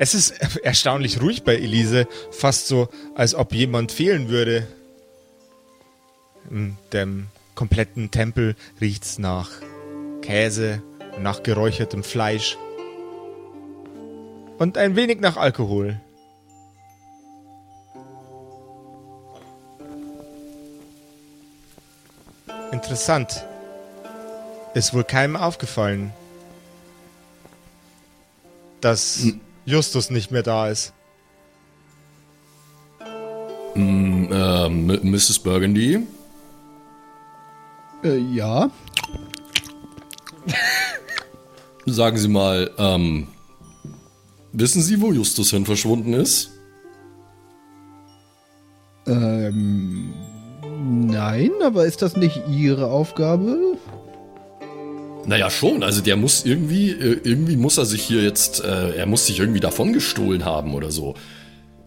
Es ist erstaunlich ruhig bei Elise, fast so, als ob jemand fehlen würde. In dem kompletten Tempel riecht's nach Käse, nach geräuchertem Fleisch und ein wenig nach Alkohol. Interessant. Ist wohl keinem aufgefallen, dass Justus nicht mehr da ist. Mm, äh, Mrs. Burgundy? Äh, ja. Sagen Sie mal, ähm, wissen Sie, wo Justus hin verschwunden ist? Ähm, nein, aber ist das nicht Ihre Aufgabe? Naja, schon. Also der muss irgendwie, äh, irgendwie muss er sich hier jetzt, äh, er muss sich irgendwie davon gestohlen haben oder so.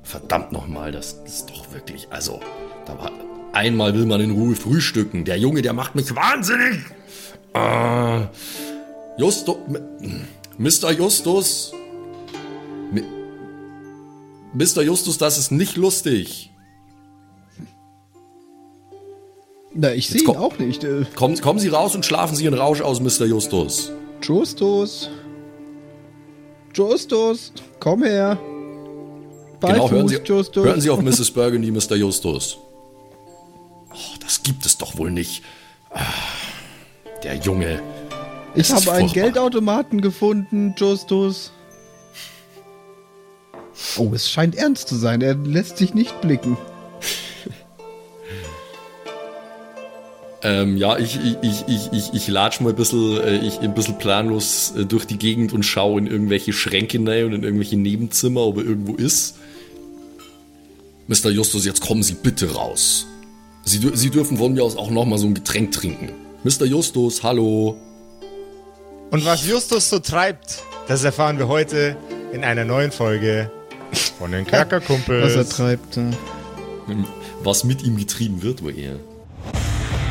Verdammt nochmal, das ist doch wirklich, also, da war, einmal will man in Ruhe frühstücken. Der Junge, der macht mich wahnsinnig. Äh, Justus, Mr. Justus, Mr. Justus, das ist nicht lustig. Na, ich sehe ihn auch nicht. Äh. Kommen, kommen Sie raus und schlafen Sie in Rausch aus, Mr. Justus. Justus. Justus, komm her. Beifuß, genau, hören Sie, Justus. hören Sie auf Mrs. Burgundy, Mr. Justus. Oh, das gibt es doch wohl nicht. Ah, der Junge. Ich habe einen Geldautomaten gefunden, Justus. Oh, es scheint ernst zu sein. Er lässt sich nicht blicken. Ähm, ja, ich, ich, ich, ich, ich latsch mal ein bisschen, äh, ich, ein bisschen planlos äh, durch die Gegend und schaue in irgendwelche Schränke rein und in irgendwelche Nebenzimmer, ob er irgendwo ist. Mr. Justus, jetzt kommen Sie bitte raus. Sie, Sie dürfen von mir aus auch nochmal so ein Getränk trinken. Mr. Justus, hallo. Und was Justus so treibt, das erfahren wir heute in einer neuen Folge von den Kerkerkumpels. Was er treibt. Was mit ihm getrieben wird, wo er.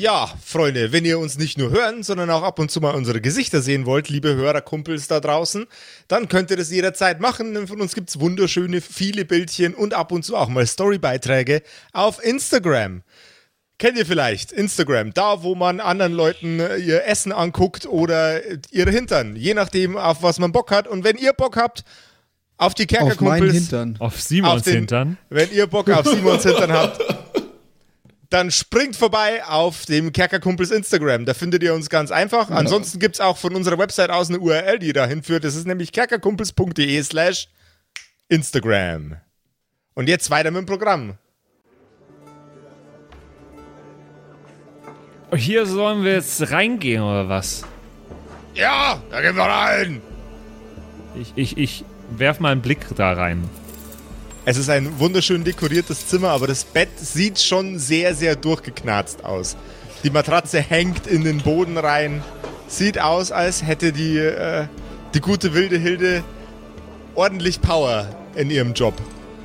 Ja, Freunde, wenn ihr uns nicht nur hören, sondern auch ab und zu mal unsere Gesichter sehen wollt, liebe Hörerkumpels da draußen, dann könnt ihr das jederzeit machen. Denn von uns gibt es wunderschöne, viele Bildchen und ab und zu auch mal Storybeiträge auf Instagram. Kennt ihr vielleicht Instagram, da wo man anderen Leuten äh, ihr Essen anguckt oder ihre Hintern, je nachdem, auf was man Bock hat. Und wenn ihr Bock habt, auf die Kerkerkumpels. Auf meinen Hintern. Auf Simons auf den, Hintern. Wenn ihr Bock auf Simons Hintern habt, dann springt vorbei auf dem Kerkerkumpels Instagram. Da findet ihr uns ganz einfach. Genau. Ansonsten gibt es auch von unserer Website aus eine URL, die dahin führt. Das ist nämlich kerkerkumpels.de slash Instagram. Und jetzt weiter mit dem Programm. Hier sollen wir jetzt reingehen, oder was? Ja, da gehen wir rein. Ich, ich, ich werf mal einen Blick da rein. Es ist ein wunderschön dekoriertes Zimmer, aber das Bett sieht schon sehr, sehr durchgeknarzt aus. Die Matratze hängt in den Boden rein. Sieht aus, als hätte die, äh, die gute wilde Hilde ordentlich Power in ihrem Job.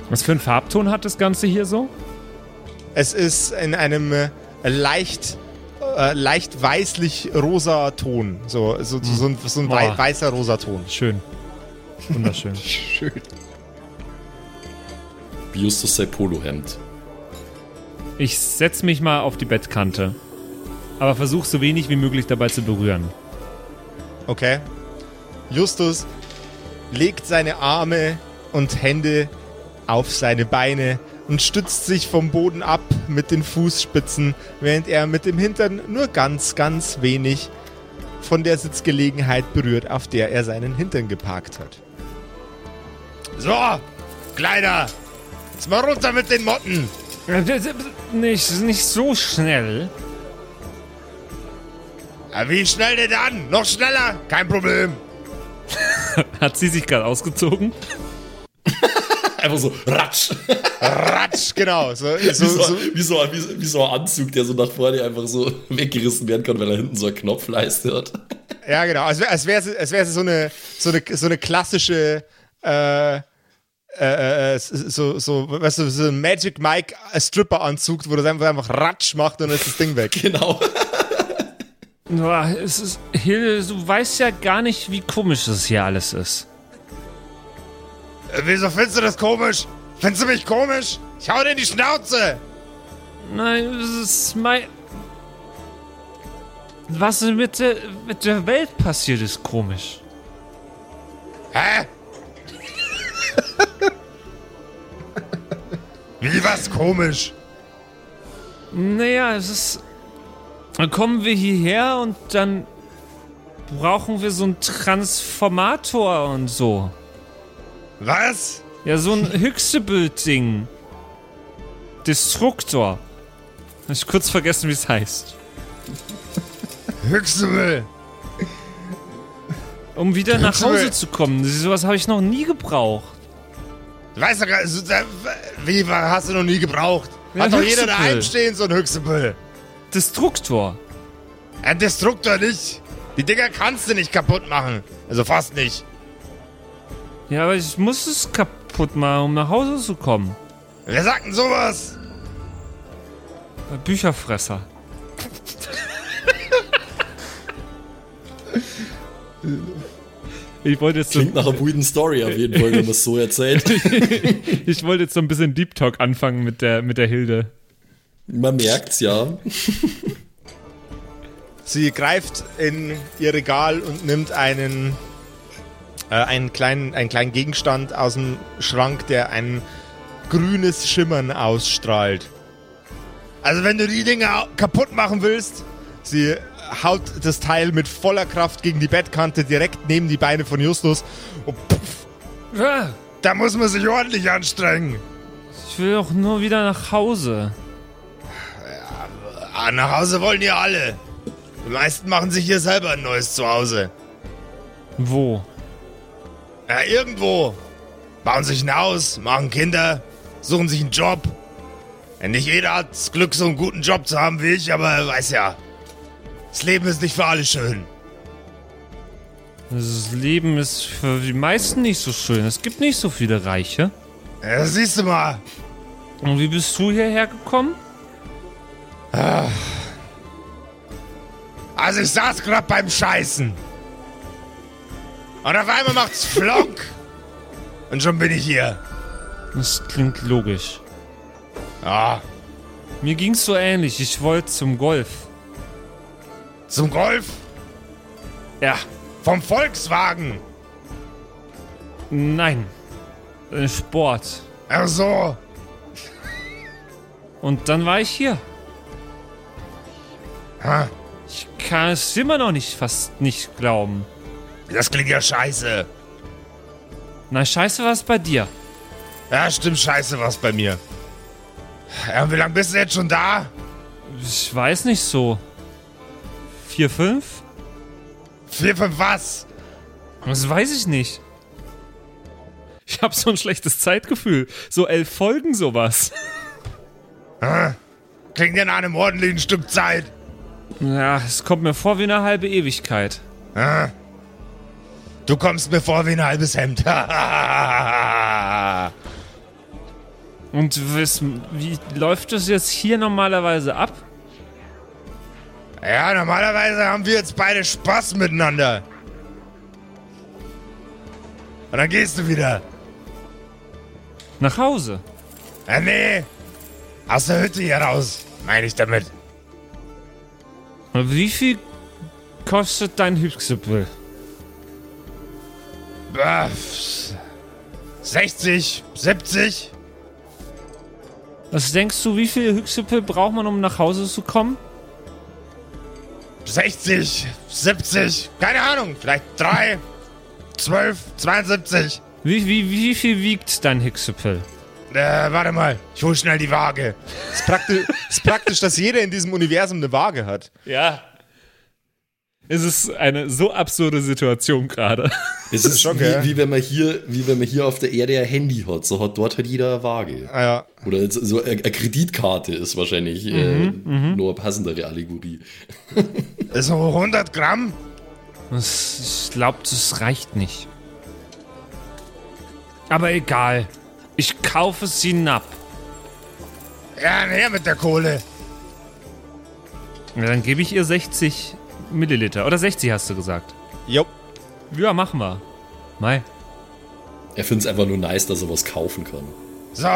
Was für einen Farbton hat das Ganze hier so? Es ist in einem äh, leicht, äh, leicht weißlich rosa Ton. So, so, so, so ein, so ein weißer rosa Ton. Schön. Wunderschön. Schön. Wie Justus sein Polohemd. Ich setz mich mal auf die Bettkante. Aber versuch so wenig wie möglich dabei zu berühren. Okay. Justus legt seine Arme und Hände auf seine Beine und stützt sich vom Boden ab mit den Fußspitzen, während er mit dem Hintern nur ganz, ganz wenig von der Sitzgelegenheit berührt, auf der er seinen Hintern geparkt hat. So, Kleiner, Jetzt mal runter mit den Motten. Nicht, nicht so schnell. Ja, wie schnell denn dann? Noch schneller? Kein Problem. Hat sie sich gerade ausgezogen? Einfach so ratsch. Ratsch, genau. So, Wie so, so, so, wie, so, wie, wie so ein Anzug, der so nach vorne einfach so weggerissen werden kann, weil er hinten so eine Knopfleiste hat. ja, genau. Als wäre als wär, als wär so, eine, so, eine, so eine klassische. Äh, äh, äh, so, so, weißt du, so ein Magic Mike Stripper-Anzug, wo das einfach, einfach Ratsch macht und dann ist das Ding weg. Genau. Boah, es ist, Hilde, du weißt ja gar nicht, wie komisch das hier alles ist. Äh, wieso findest du das komisch? Findest du mich komisch? Ich hau dir in die Schnauze! Nein, das ist mein. Was mit der, mit der Welt passiert, ist komisch. Hä? Wie was komisch? Naja, es ist. Dann kommen wir hierher und dann brauchen wir so einen Transformator und so. Was? Ja, so ein Hyxable-Ding. Destruktor. Hab ich kurz vergessen, wie es heißt. Höchste Um wieder nach Hyxable. Hause zu kommen. Sowas habe ich noch nie gebraucht. Weißt du, gar- so- da- wie hast du noch nie gebraucht? Ja, Hat doch jeder Hyxable. daheim stehen, so ein Höchstebüll. Destruktor. Ein Destruktor nicht. Die Dinger kannst du nicht kaputt machen. Also fast nicht. Ja, aber ich muss es kaputt machen, um nach Hause zu kommen. Wer sagt denn sowas? Bücherfresser. Ich wollte jetzt so, Klingt nach einer guten Story auf jeden Fall, wenn man es so erzählt. ich wollte jetzt so ein bisschen Deep Talk anfangen mit der, mit der Hilde. Man merkt's ja. Sie greift in ihr Regal und nimmt einen, äh, einen, kleinen, einen kleinen Gegenstand aus dem Schrank, der ein grünes Schimmern ausstrahlt. Also wenn du die Dinger kaputt machen willst, sie haut das Teil mit voller Kraft gegen die Bettkante direkt neben die Beine von Justus und puff, da muss man sich ordentlich anstrengen. Ich will doch nur wieder nach Hause. Ah, nach Hause wollen ja alle. Die meisten machen sich hier selber ein neues Zuhause. Wo? Ja, irgendwo. Bauen sich ein Haus, machen Kinder, suchen sich einen Job. Ja, nicht jeder hat das Glück, so einen guten Job zu haben wie ich, aber weiß ja. Das Leben ist nicht für alle schön. Das Leben ist für die meisten nicht so schön. Es gibt nicht so viele Reiche. Ja, siehst du mal. Und wie bist du hierher gekommen? Also ich saß gerade beim Scheißen. Und auf einmal macht's Flonk. Und schon bin ich hier. Das klingt logisch. Ja, Mir ging's so ähnlich. Ich wollte zum Golf. Zum Golf Ja. vom Volkswagen. Nein. Äh, Sport. Ach so. Und dann war ich hier. Ha, Ich kann es immer noch nicht fast nicht glauben. Das klingt ja scheiße. Na, scheiße, was bei dir? Ja, stimmt, scheiße was bei mir. Ja, und wie lange bist du jetzt schon da? Ich weiß nicht so. Vier, fünf? Vier, fünf was? Das weiß ich nicht. Ich habe so ein schlechtes Zeitgefühl. So elf Folgen sowas. Klingt ja nach einem ordentlichen Stück Zeit. Ja, es kommt mir vor wie eine halbe Ewigkeit. Du kommst mir vor wie ein halbes Hemd. Und was, wie läuft das jetzt hier normalerweise ab? Ja, normalerweise haben wir jetzt beide Spaß miteinander. Und dann gehst du wieder. Nach Hause. Ja, nee. Aus der Hütte hier raus, meine ich damit. Wie viel kostet dein? Ah, 60, 70? Was denkst du, wie viel Hypsipfel braucht man, um nach Hause zu kommen? 60, 70, keine Ahnung, vielleicht 3, 12, 72. Wie, wie, wie viel wiegt dein Hypsipfel? Äh, warte mal, ich hol schnell die Waage. Es ist, praktisch, ist praktisch, dass jeder in diesem Universum eine Waage hat. Ja. Es ist eine so absurde Situation gerade. Es ist Schon, wie, wie, wenn man hier, wie wenn man hier auf der Erde ein Handy hat. So hat dort halt jeder eine Waage. Ah, ja. Oder so eine eine Kreditkarte ist wahrscheinlich äh, nur eine passendere Allegorie. So 100 Gramm? Das, ich glaube, das reicht nicht. Aber egal. Ich kaufe sie hinab. Ja, her mit der Kohle. Ja, dann gebe ich ihr 60 Milliliter. Oder 60 hast du gesagt. Jo. Ja, machen wir. Mai. Er findet es einfach nur nice, dass er was kaufen kann. So,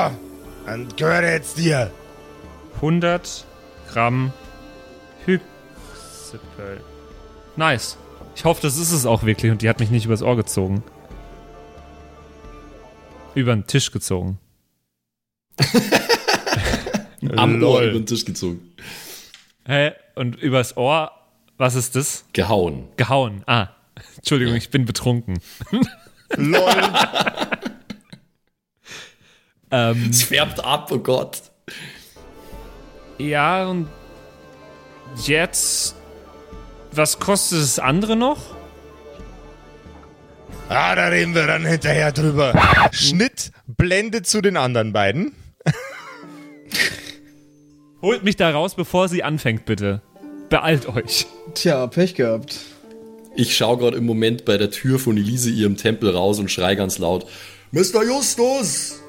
dann gehört er jetzt dir. 100 Gramm Hypsipel. Nice. Ich hoffe, das ist es auch wirklich und die hat mich nicht übers Ohr gezogen. Über den Tisch gezogen. Am Lol. Ohr über den Tisch gezogen. Hä? Und übers Ohr, was ist das? Gehauen. Gehauen. Ah. Entschuldigung, ich bin betrunken. Lol. Ähm, Es färbt ab, oh Gott. ja, und jetzt. Was kostet das andere noch? ah, da reden wir dann hinterher drüber. Schnitt, Blende zu den anderen beiden. Holt mich da raus, bevor sie anfängt, bitte. Beeilt euch. Tja, Pech gehabt. Ich schaue gerade im Moment bei der Tür von Elise ihrem Tempel raus und schrei ganz laut: Mr. Justus!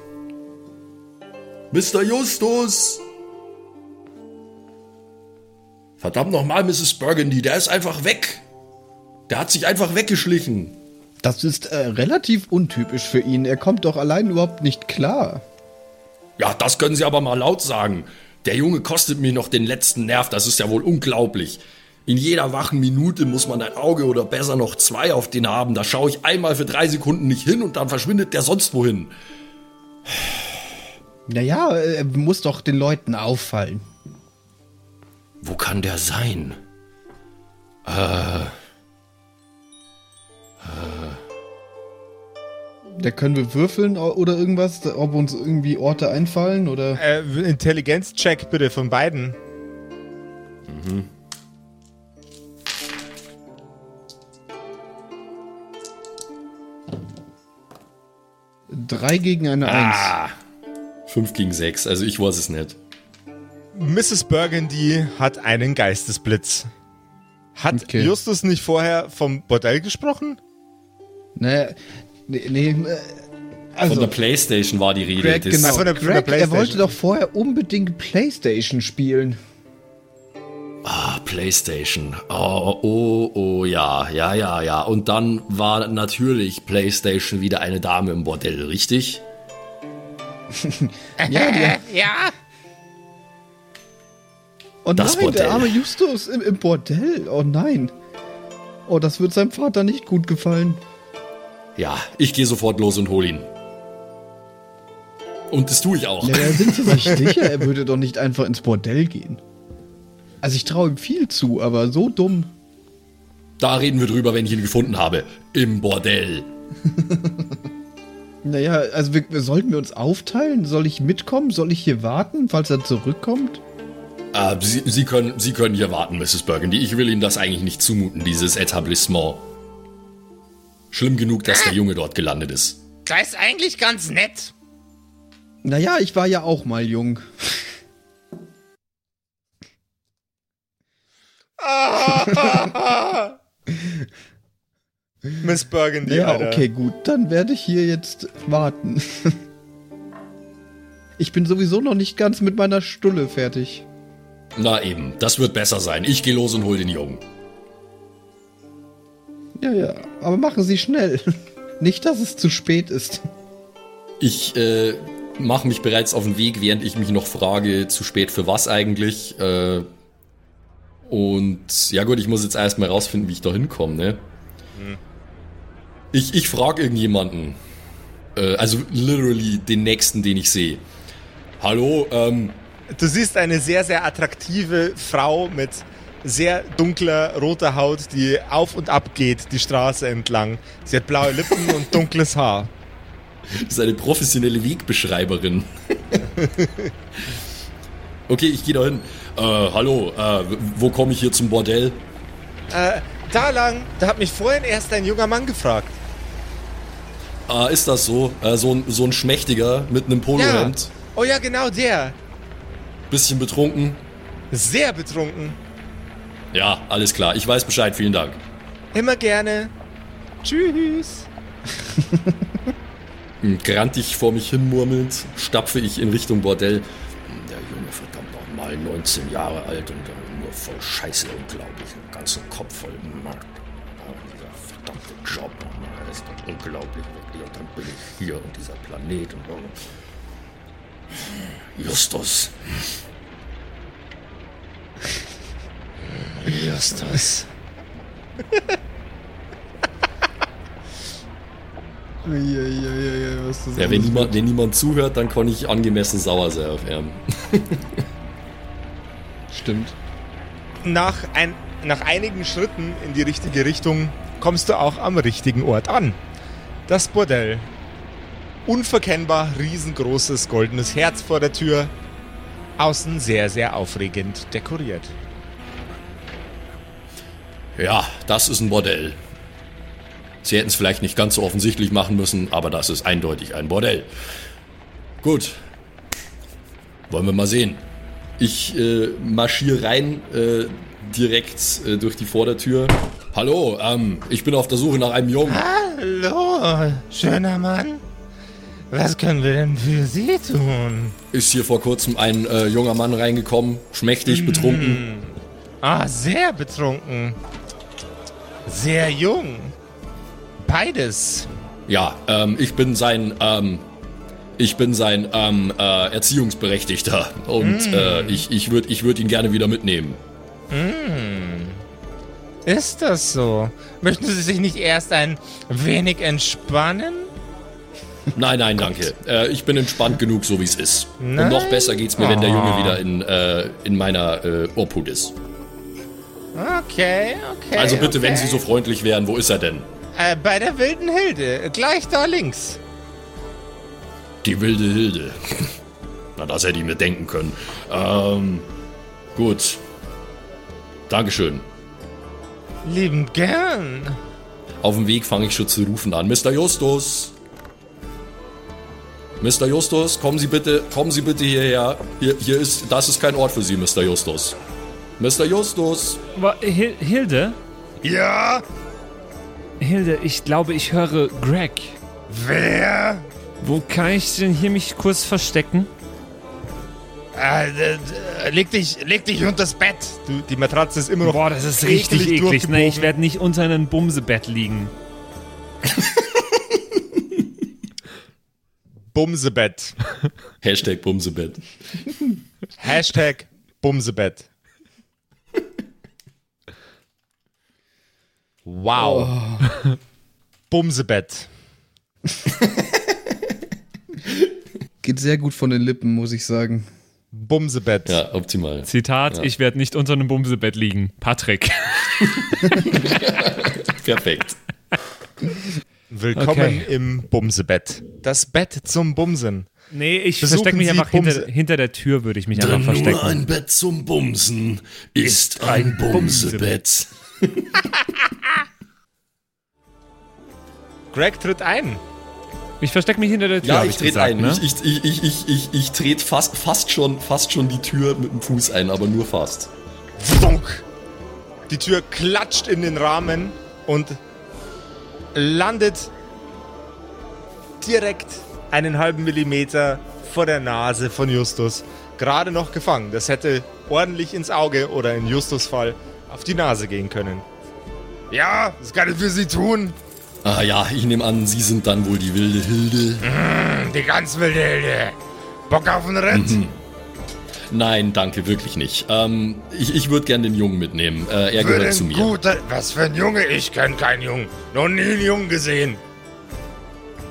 Mr. Justus! Verdammt nochmal, Mrs. Burgundy, der ist einfach weg. Der hat sich einfach weggeschlichen. Das ist äh, relativ untypisch für ihn. Er kommt doch allein überhaupt nicht klar. Ja, das können Sie aber mal laut sagen. Der Junge kostet mir noch den letzten Nerv, das ist ja wohl unglaublich. In jeder wachen Minute muss man ein Auge oder besser noch zwei auf den haben. Da schaue ich einmal für drei Sekunden nicht hin und dann verschwindet der sonst wohin. Naja, er muss doch den Leuten auffallen. Wo kann der sein? Da können wir würfeln oder irgendwas, ob uns irgendwie Orte einfallen oder. Äh, Intelligenzcheck bitte von beiden. Drei gegen eine Eins. Ah. Fünf gegen sechs, also ich weiß es nicht. Mrs. Burgundy hat einen Geistesblitz. Hat Okay. Justus nicht vorher vom Bordell gesprochen? Naja, nee, nee, äh, also, Von der Playstation war die Rede. Greg, Das- genau. von der- von der Greg, er wollte doch vorher unbedingt Playstation spielen. Ah, Playstation. Oh, oh, oh, ja, ja, ja, ja. Und dann war natürlich Playstation wieder eine Dame im Bordell, richtig? Ja, die, Ja. oh Das nein, Bordell. der arme Justus im, im Bordell. Oh nein. Oh, das wird seinem Vater nicht gut gefallen. Ja, ich gehe sofort los und hol ihn. Und das tue ich auch. Naja, sind Sie sich sicher, er würde doch nicht einfach ins Bordell gehen? Also ich traue ihm viel zu, aber so dumm. Da reden wir drüber, wenn ich ihn gefunden habe. Im Bordell. Naja, also wir, wir- sollten wir uns aufteilen? Soll ich mitkommen? Soll ich hier warten, falls er zurückkommt? Äh, Sie, Sie, können, Sie können hier warten, Mrs. Burgundy. Ich will Ihnen das eigentlich nicht zumuten, dieses Etablissement. Schlimm genug, dass der Junge dort gelandet ist. Das ist eigentlich ganz nett. Naja, ich war ja auch mal jung. Miss Burgundy, Ja, Alter. okay, gut. Dann werde ich hier jetzt warten. Ich bin sowieso noch nicht ganz mit meiner Stulle fertig. Na eben, das wird besser sein. Ich gehe los und hol den Jungen. Ja, ja. Aber machen Sie schnell. Nicht, dass es zu spät ist. Ich äh, mache mich bereits auf den Weg, während ich mich noch frage, zu spät für was eigentlich. Äh, und ja gut, ich muss jetzt erstmal rausfinden, wie ich da hinkomme, ne? Ich, ich frage irgendjemanden. Äh, also literally den nächsten, den ich sehe. Hallo, ähm, Du siehst eine sehr, sehr attraktive Frau mit sehr dunkler, roter Haut, die auf und ab geht, die Straße entlang. Sie hat blaue Lippen und dunkles Haar. das ist eine professionelle Wegbeschreiberin. okay, ich gehe da hin. Äh, hallo, äh, wo komme ich hier zum Bordell? Äh, da lang, da hat mich vorhin erst ein junger Mann gefragt. Ah, ist das so? Äh, so, ein, so ein Schmächtiger mit einem Polohemd. Oh ja, genau der. Bisschen betrunken. Sehr betrunken. Ja, alles klar. Ich weiß Bescheid. Vielen Dank. Immer gerne. Tschüss. Grantig vor mich hinmurmelnd, stapfe ich in Richtung Bordell. Der Junge, verdammt nochmal, 19 Jahre alt und nur voll Scheiße, unglaublich. Den ganzen Kopf voll Markt. Oh, dieser verdammte Job, das ist doch unglaublich, wirklich. Und dann bin ich hier und dieser Planet und. Oh. Justus. Justus. Uiuiuiui, was das Ja, wenn niemand, wenn niemand zuhört, dann kann ich angemessen sauer sein auf ihn. Stimmt. Nach, ein, nach einigen Schritten in die richtige Richtung kommst du auch am richtigen Ort an. Das Bordell. Unverkennbar riesengroßes goldenes Herz vor der Tür. Außen sehr, sehr aufregend dekoriert. Ja, das ist ein Bordell. Sie hätten es vielleicht nicht ganz so offensichtlich machen müssen, aber das ist eindeutig ein Bordell. Gut. Wollen wir mal sehen. Ich äh, marschiere rein, äh, direkt äh, durch die Vordertür. Hallo, ähm, ich bin auf der Suche nach einem Jungen. Hallo, schöner Mann. Was können wir denn für Sie tun? Ist hier vor kurzem ein äh, junger Mann reingekommen, schmächtig, betrunken. Ah, sehr betrunken. Sehr jung. Beides. Ja, ähm, ich bin sein, ähm, ich bin sein ähm, äh, Erziehungsberechtigter und äh, ich, ich würde ich würd ihn gerne wieder mitnehmen. Ist das so? Möchten Sie sich nicht erst ein wenig entspannen? Nein, nein, danke. Äh, ich bin entspannt genug, so wie es ist. Nein? Und noch besser geht's mir, wenn der Junge Oh. wieder in, äh, in meiner äh, Obhut ist. Okay, okay. Also bitte, okay. wenn Sie so freundlich wären, wo ist er denn? Äh, bei der wilden Hilde. Gleich da links. Die wilde Hilde. Na, das hätte ich mir denken können. Ähm, gut. Dankeschön. Lieben gern. Auf dem Weg fange ich schon zu rufen an. Mr. Justus! Mr. Justus, kommen Sie bitte, kommen Sie bitte hierher. Hier, hier ist, das ist kein Ort für Sie, Mr. Justus. Mr. Justus! Hil Hilde? Ja? Hilde, ich glaube, ich höre Greg. Wer? Wo kann ich denn hier mich kurz verstecken? Äh, d- leg dich, leg dich unters Bett. Du, die Matratze ist immer noch. Boah, das ist richtig eklig. Nee, ich werde nicht unter einem Bumsebett liegen. Bumsebett. Hashtag Bumsebett. Hashtag Bumsebett. Wow. Bumsebett. Geht sehr gut von den Lippen, muss ich sagen. Bumsebett. Ja, optimal. Zitat, Ja. ich werde nicht unter einem Bumsebett liegen. Patrick. Perfekt. Willkommen Okay. im Bumsebett. Das Bett zum Bumsen. Nee, ich verstecke mich Sie einfach hinter, hinter der Tür, würde ich mich einfach Denn nur verstecken. ein Bett zum Bumsen ist ein Bumsebett. Greg tritt ein. Ich verstecke mich hinter der Tür. Ja, ich trete ein. Ne? Ich, ich, ich, ich, ich, ich trete fast, fast, schon, fast schon die Tür mit dem Fuß ein, aber nur fast. Die Tür klatscht in den Rahmen und landet direkt einen halben Millimeter vor der Nase von Justus. Gerade noch gefangen. Das hätte ordentlich ins Auge oder in Justus Fall auf die Nase gehen können. Ja, das kann ich für Sie tun. Ah ja, ich nehme an, Sie sind dann wohl die wilde Hilde. Die ganz wilde Hilde. Bock auf einen Ritt? Nein, danke, wirklich nicht. Ähm, ich ich würde gern den Jungen mitnehmen. Äh, er Für gehört den zu mir. Guter, was für ein Junge? Ich kenne keinen Jungen. Noch nie einen Jungen gesehen.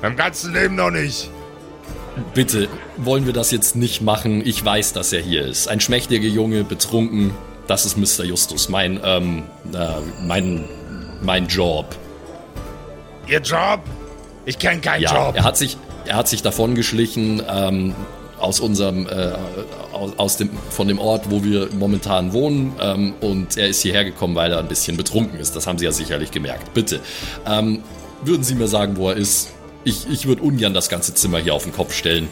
Beim ganzen Leben noch nicht. Bitte, wollen wir das jetzt nicht machen? Ich weiß, dass er hier ist. Ein schmächtiger Junge, betrunken. Das ist Mr. Justus. Mein, ähm, äh, mein, mein Job. Ihr Job? Ich kenne keinen Ja, Job. er hat sich, er hat sich davon geschlichen ähm, aus unserem, äh, aus, aus dem, von dem Ort, wo wir momentan wohnen. Ähm, und er ist hierher gekommen, weil er ein bisschen betrunken ist. Das haben Sie ja sicherlich gemerkt. Bitte, ähm, würden Sie mir sagen, wo er ist? Ich, ich würde ungern das ganze Zimmer hier auf den Kopf stellen.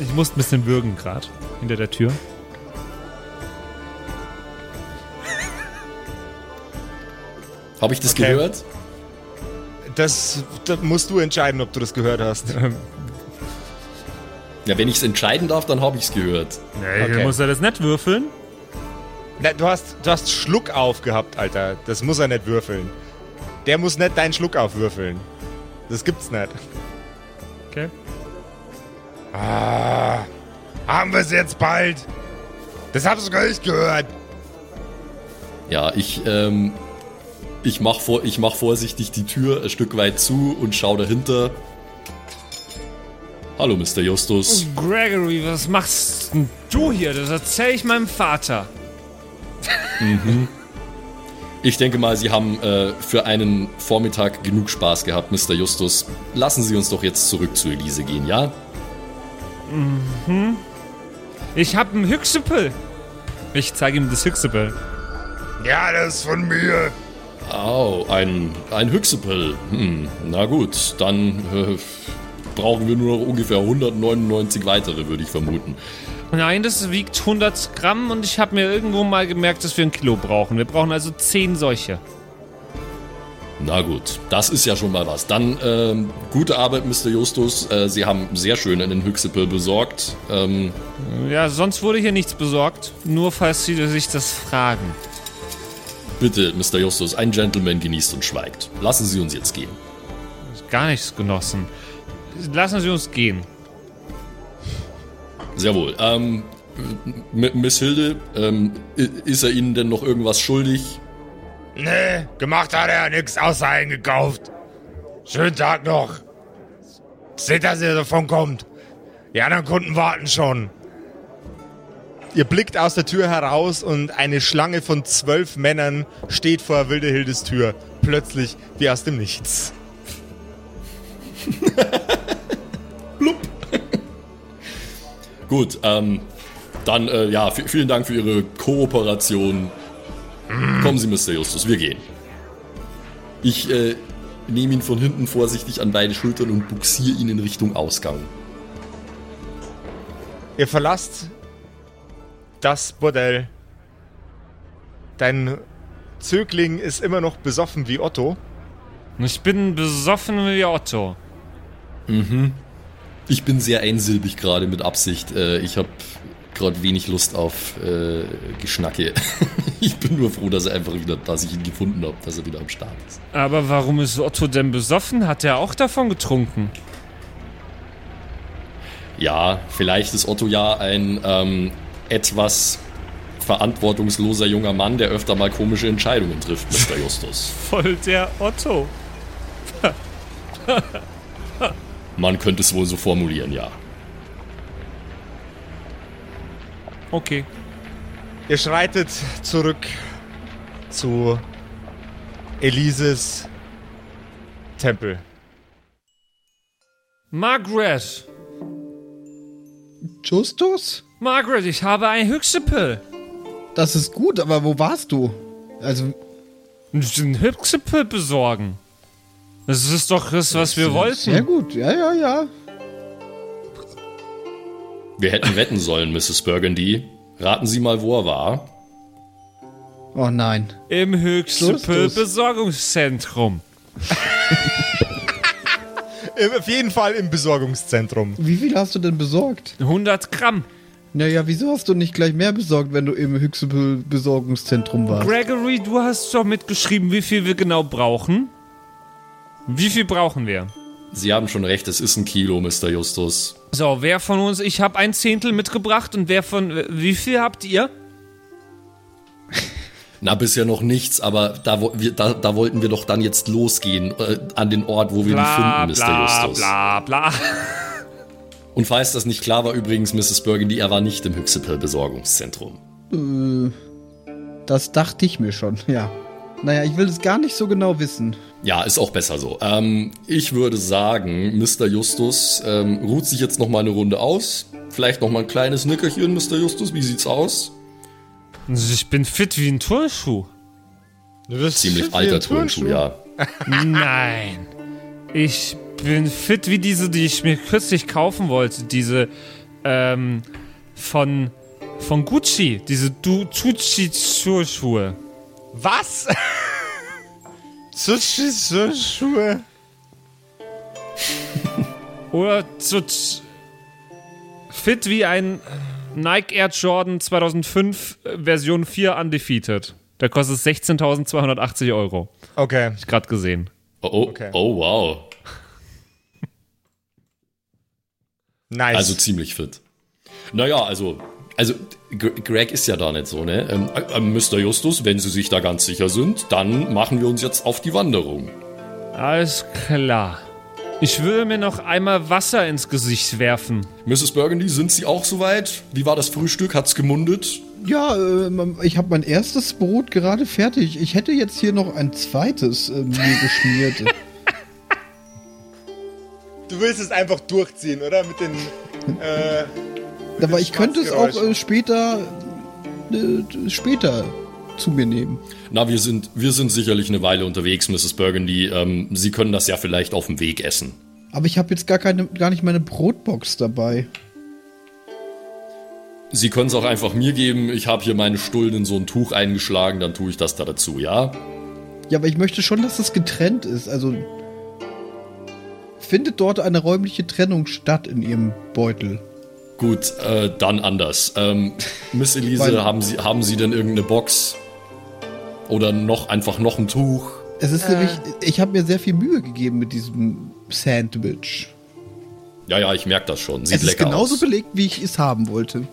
Ich muss ein bisschen würgen gerade hinter der Tür. Habe ich das Okay. gehört? Das, das musst du entscheiden, ob du das gehört hast. Ja, wenn ich es entscheiden darf, dann habe ich es gehört. Nee, Okay. muss er das nicht würfeln? Na, du, hast, du hast Schluck auf gehabt, Alter. Das muss er nicht würfeln. Der muss nicht deinen Schluck aufwürfeln. Das gibt's nicht. Okay. Ah, haben wir es jetzt bald? Das hab ich gar nicht gehört. Ja, ich, ähm, ich mach, vor, ich mach vorsichtig die Tür ein Stück weit zu und schau dahinter. Hallo, Mr. Justus. Gregory, was machst denn du hier? Das erzähl ich meinem Vater. Ich denke mal, Sie haben äh, für einen Vormittag genug Spaß gehabt, Mr. Justus. Lassen Sie uns doch jetzt zurück zu Elise gehen, ja? Ich hab ein Hüchsepel. Ich zeige ihm das Hüchsepel. Ja, das ist von mir. Au, ein, ein Hüchsepel. Hm, na gut, dann äh, brauchen wir nur noch ungefähr 199 weitere, würde ich vermuten. Nein, das wiegt 100 Gramm und ich habe mir irgendwo mal gemerkt, dass wir ein Kilo brauchen. Wir brauchen also 10 solche. Na gut, das ist ja schon mal was. Dann ähm, gute Arbeit, Mr. Justus. Äh, Sie haben sehr schön einen Hüchsepel besorgt. Ähm, Ja, sonst wurde hier nichts besorgt. Nur falls Sie sich das fragen. bitte, Mr. Justus, ein Gentleman genießt und schweigt. Lassen Sie uns jetzt gehen. Gar nichts genossen. Lassen Sie uns gehen. Sehr wohl. Ähm, M- Miss Hilde, ähm, ist er Ihnen denn noch irgendwas schuldig? Nee, gemacht hat er nix, außer eingekauft. Schönen Tag noch. Seht, dass ihr davon kommt. Die anderen Kunden warten schon. Ihr blickt aus der Tür heraus und eine Schlange von zwölf Männern steht vor Wilde Hildes Tür. Plötzlich wie aus dem Nichts. Gut, ähm, dann, äh, ja, vielen Dank für Ihre Kooperation. Kommen Sie, Mr. Justus, wir gehen. Ich äh, nehme ihn von hinten vorsichtig an beide Schultern und buxiere ihn in Richtung Ausgang. Ihr verlasst das Bordell. Dein Zögling ist immer noch besoffen wie Otto. Ich bin besoffen wie Otto. Ich bin sehr einsilbig gerade mit Absicht. Äh, ich habe gerade wenig Lust auf äh, Geschnacke. ich bin nur froh, dass er einfach wieder, dass ich ihn gefunden habe, dass er wieder am Start ist. Aber warum ist Otto denn besoffen? Hat er auch davon getrunken? Ja, vielleicht ist Otto ja ein ähm, etwas verantwortungsloser junger Mann, der öfter mal komische Entscheidungen trifft, Mr. Justus. Voll der Otto. Man könnte es wohl so formulieren, ja. Okay. Ihr schreitet zurück zu Elises Tempel. Margaret. Justus? Margaret, ich habe ein Hüchsepel. Das ist gut, aber wo warst du? Also, Ein Hüchsepel besorgen. Das ist doch das, was wir sehr wollten. gut. Ja, ja, ja. Wir hätten wetten sollen, Mrs. Burgundy. Raten Sie mal, wo er war. Oh nein. Im Justus. Hüchsepel-Besorgungszentrum. Äh, Auf jeden Fall im Besorgungszentrum. Wie viel hast du denn besorgt? 100 Gramm. Naja, wieso hast du nicht gleich mehr besorgt, wenn du im Hüchsepel-Besorgungszentrum warst? Gregory, du hast doch mitgeschrieben, wie viel wir genau brauchen. Wie viel brauchen wir? Sie haben schon recht, es ist ein Kilo, Mr. Justus. So, wer von uns? Ich habe ein Zehntel mitgebracht und wer von. Wie viel habt ihr? Na, bisher noch nichts, aber da, da, da wollten wir doch dann jetzt losgehen äh, an den Ort, wo wir ihn finden, Mr. Justus. bla, bla. Und falls das nicht klar war, übrigens, Mrs. Burgundy, er war nicht im Hüchsepel-Besorgungszentrum. Das dachte ich mir schon, ja. Naja, ich will es gar nicht so genau wissen. Ja, ist auch besser so. Ähm, ich würde sagen, Mr. Justus ähm, ruht sich jetzt noch mal eine Runde aus. Vielleicht noch mal ein kleines Nickerchen, Mr. Justus. Wie sieht's aus? Ich bin fit wie ein Turnschuh. Du bist Ziemlich alter ein Turnschuh, ja. Nein. Ich bin fit wie diese, die ich mir kürzlich kaufen wollte. Diese, ähm, von, von Gucci. Diese du Tucci-Schuhe. Was? Schuhe. Oder so t- fit wie ein Nike Air Jordan 2005 äh, Version 4 Undefeated. Der kostet 16.280 Euro. Okay. Hab ich gerade gesehen. Oh, oh, Okay. oh wow. Nice. Also ziemlich fit. Naja, also, also Greg ist ja da nicht so, ne? Ähm, äh, Mr. Justus, wenn Sie sich da ganz sicher sind, dann machen wir uns jetzt auf die Wanderung. Alles klar. Ich würde mir noch einmal Wasser ins Gesicht werfen. Mrs. Burgundy, sind Sie auch soweit? Wie war das Frühstück? Hat's gemundet? Ja, ähm, ich habe mein erstes Brot gerade fertig. Ich hätte jetzt hier noch ein zweites äh, mir geschmiert. du willst es einfach durchziehen, oder? Mit den. Äh, Aber ich könnte es auch äh, später äh, später zu mir nehmen. Na, wir sind, wir sind sicherlich eine Weile unterwegs, Mrs. Burgundy. Ähm, Sie können das ja vielleicht auf dem Weg essen. Aber ich habe jetzt gar keine, gar nicht meine Brotbox dabei. Sie können es auch einfach mir geben. Ich habe hier meine Stullen in so ein Tuch eingeschlagen, dann tue ich das da dazu, ja? Ja, aber ich möchte schon, dass das getrennt ist. Also findet dort eine räumliche Trennung statt in ihrem Beutel? Gut, äh, dann anders. Ähm, Miss Elise, Weil- haben Sie, haben Sie denn irgendeine Box? Oder noch einfach noch ein Tuch? Es ist nämlich, ich habe mir sehr viel Mühe gegeben mit diesem Sandwich. Ja, ja, ich merke das schon. Sieht es ist lecker genauso aus. belegt, wie ich es haben wollte.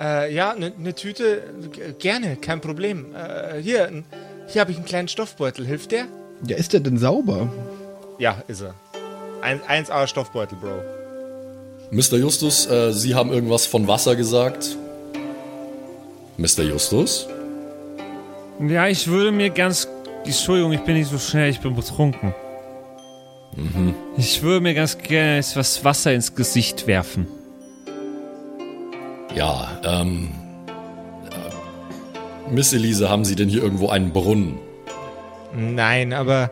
äh, ja, eine ne Tüte. Gerne, kein Problem. Äh, hier, hier habe ich einen kleinen Stoffbeutel. Hilft der? Ja, ist der denn sauber? Ja, ist er. Ein 1A Stoffbeutel, Bro. Mr. Justus, äh, Sie haben irgendwas von Wasser gesagt? Mr. Justus? Ja, ich würde mir ganz. Entschuldigung, ich bin nicht so schnell, ich bin betrunken. Ich würde mir ganz gerne etwas Wasser ins Gesicht werfen. Ja, ähm. Äh, Miss Elise, haben Sie denn hier irgendwo einen Brunnen? Nein, aber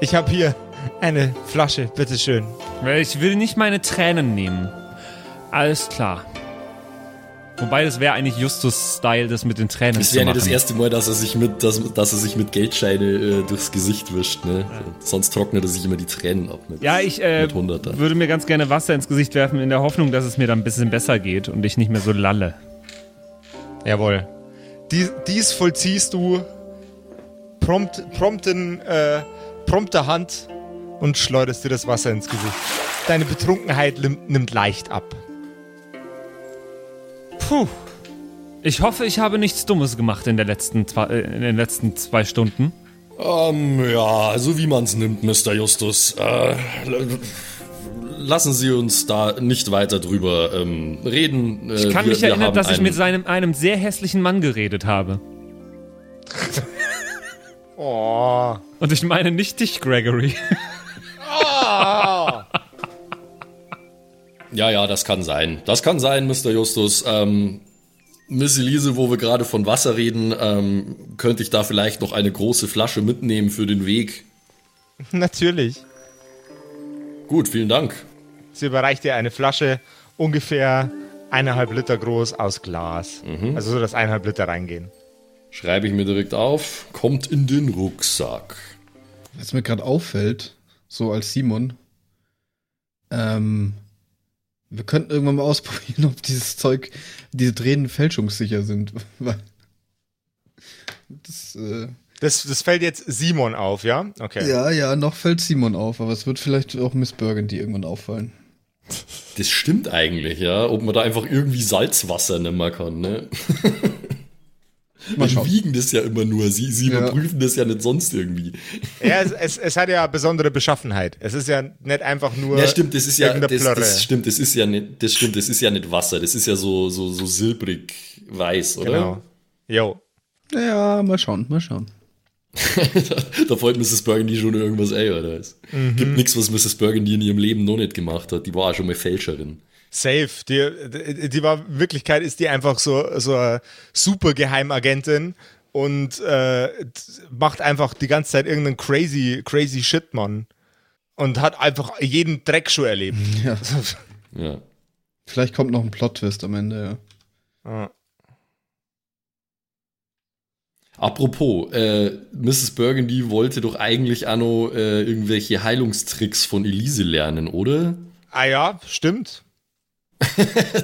ich habe hier eine Flasche, bitteschön. Weil ich will nicht meine Tränen nehmen. Alles klar. Wobei das wäre eigentlich Justus-Style, das mit den Tränen Es zu wäre machen. nicht das erste Mal, dass er sich mit, dass, dass er sich mit Geldscheine äh, durchs Gesicht wischt, ne? Sonst trocknet er sich immer die Tränen ab mit, ja, ich äh, mit würde mir ganz gerne Wasser ins Gesicht werfen, in der Hoffnung, dass es mir dann ein bisschen besser geht und ich nicht mehr so lalle. Jawohl. Dies, dies vollziehst du prompt, prompten, äh, prompter Hand und schleuderst dir das Wasser ins Gesicht. Deine Betrunkenheit nimmt leicht ab. Puh. Ich hoffe, ich habe nichts Dummes gemacht in, der letzten zwei, äh, in den letzten zwei Stunden. Ähm, ja, so wie man es nimmt, Mr. Justus. Äh, lassen Sie uns da nicht weiter drüber ähm, reden. Äh, Ich kann wir, mich wir erinnern, dass ich mit seinem, einem sehr hässlichen Mann geredet habe. Oh. Und ich meine nicht dich, Gregory. Ja, ja, das kann sein. Das kann sein, Mr. Justus. Ähm, Miss Elise, wo wir gerade von Wasser reden, ähm, könnte ich da vielleicht noch eine große Flasche mitnehmen für den Weg? Natürlich. Gut, vielen Dank. Sie überreicht dir eine Flasche, ungefähr eineinhalb Liter groß aus Glas. Also so, dass eineinhalb Liter reingehen. Schreibe ich mir direkt auf. Kommt in den Rucksack. Was mir gerade auffällt, so als Simon, ähm, wir könnten irgendwann mal ausprobieren, ob dieses Zeug, diese Tränen fälschungssicher sind. Das, äh, Das, das fällt jetzt Simon auf, ja? Okay. ja, ja, noch fällt Simon auf, aber es wird vielleicht auch Miss Burgundy irgendwann auffallen. Das stimmt eigentlich, ja. Ob man da einfach irgendwie Salzwasser nehmen kann, ne? Mal wiegen das ja immer nur. Sie, sie Ja. überprüfen das ja nicht sonst irgendwie. Ja, es, es, es hat ja besondere Beschaffenheit. Es ist ja nicht einfach nur. Ja, stimmt, das ist ja, das, Plörre. das stimmt, das ist ja nicht, das stimmt, das ist ja nicht Wasser. Das ist ja so, so, so silbrig weiß, oder? Genau. Jo. Ja, mal schauen, mal schauen. da freut Mrs. Burgundy schon irgendwas, ey, oder? Es Mhm. gibt nichts, was Mrs. Burgundy in ihrem Leben noch nicht gemacht hat. Die war auch schon mal Fälscherin. Safe. Die, die, war, in Wirklichkeit ist die einfach so, so eine super Geheimagentin und äh, macht einfach die ganze Zeit irgendeinen crazy, crazy Shit, Mann. Und hat einfach jeden Dreck schon erlebt. Ja. Ja. Vielleicht kommt noch ein Plot-Twist am Ende, ja. Ja. Apropos, äh, Mrs. Burgundy wollte doch eigentlich noch äh, irgendwelche Heilungstricks von Elise lernen, oder? Ah ja, stimmt.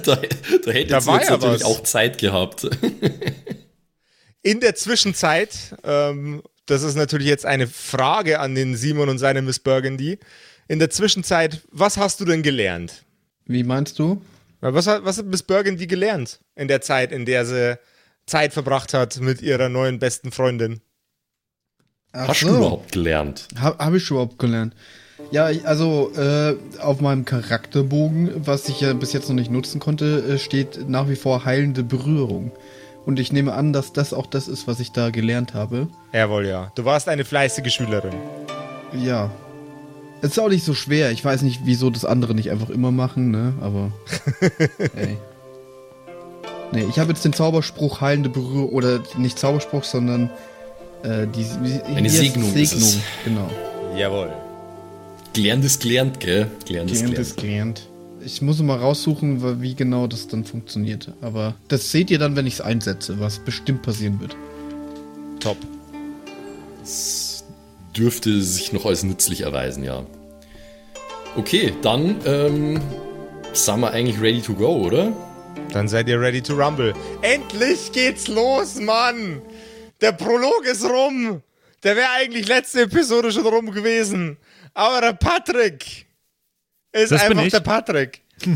Da, da hätte war jetzt ja natürlich was. auch Zeit gehabt. In der Zwischenzeit, ähm, das ist natürlich jetzt eine Frage an den Simon und seine Miss Burgundy. In der Zwischenzeit, was hast du denn gelernt? Wie meinst du? Was hat, was hat Miss Burgundy gelernt in der Zeit, in der sie Zeit verbracht hat mit ihrer neuen besten Freundin? Ach Hast du überhaupt gelernt? Habe hab ich überhaupt gelernt. Ja, ich- also äh, auf meinem Charakterbogen, was ich ja bis jetzt noch nicht nutzen konnte, äh, steht nach wie vor heilende Berührung. Und ich nehme an, dass das auch das ist, was ich da gelernt habe. Jawohl, ja. Du warst eine fleißige Schülerin. Ja. Es ist auch nicht so schwer. Ich weiß nicht, wieso das andere nicht einfach immer machen, ne? Aber. ey. Nee, ich habe jetzt den Zauberspruch heilende Berührung. Oder nicht Zauberspruch, sondern äh, die, wie, Eine Segnung ist es. Genau. Jawohl. Gelernt ist gelernt, gell? Gelernt ist Gelernt ist gelernt. Ich muss mal raussuchen, wie genau das dann funktioniert. Aber das seht ihr dann, wenn ich es einsetze, was bestimmt passieren wird. Top. Dürfte sich noch als nützlich erweisen, ja. Okay, dann ähm, sind wir eigentlich ready to go, oder? Dann seid ihr ready to rumble. Endlich geht's los, Mann! Der Prolog ist rum! Der wäre eigentlich letzte Episode schon rum gewesen. Aber der Patrick ist Das einfach der Patrick.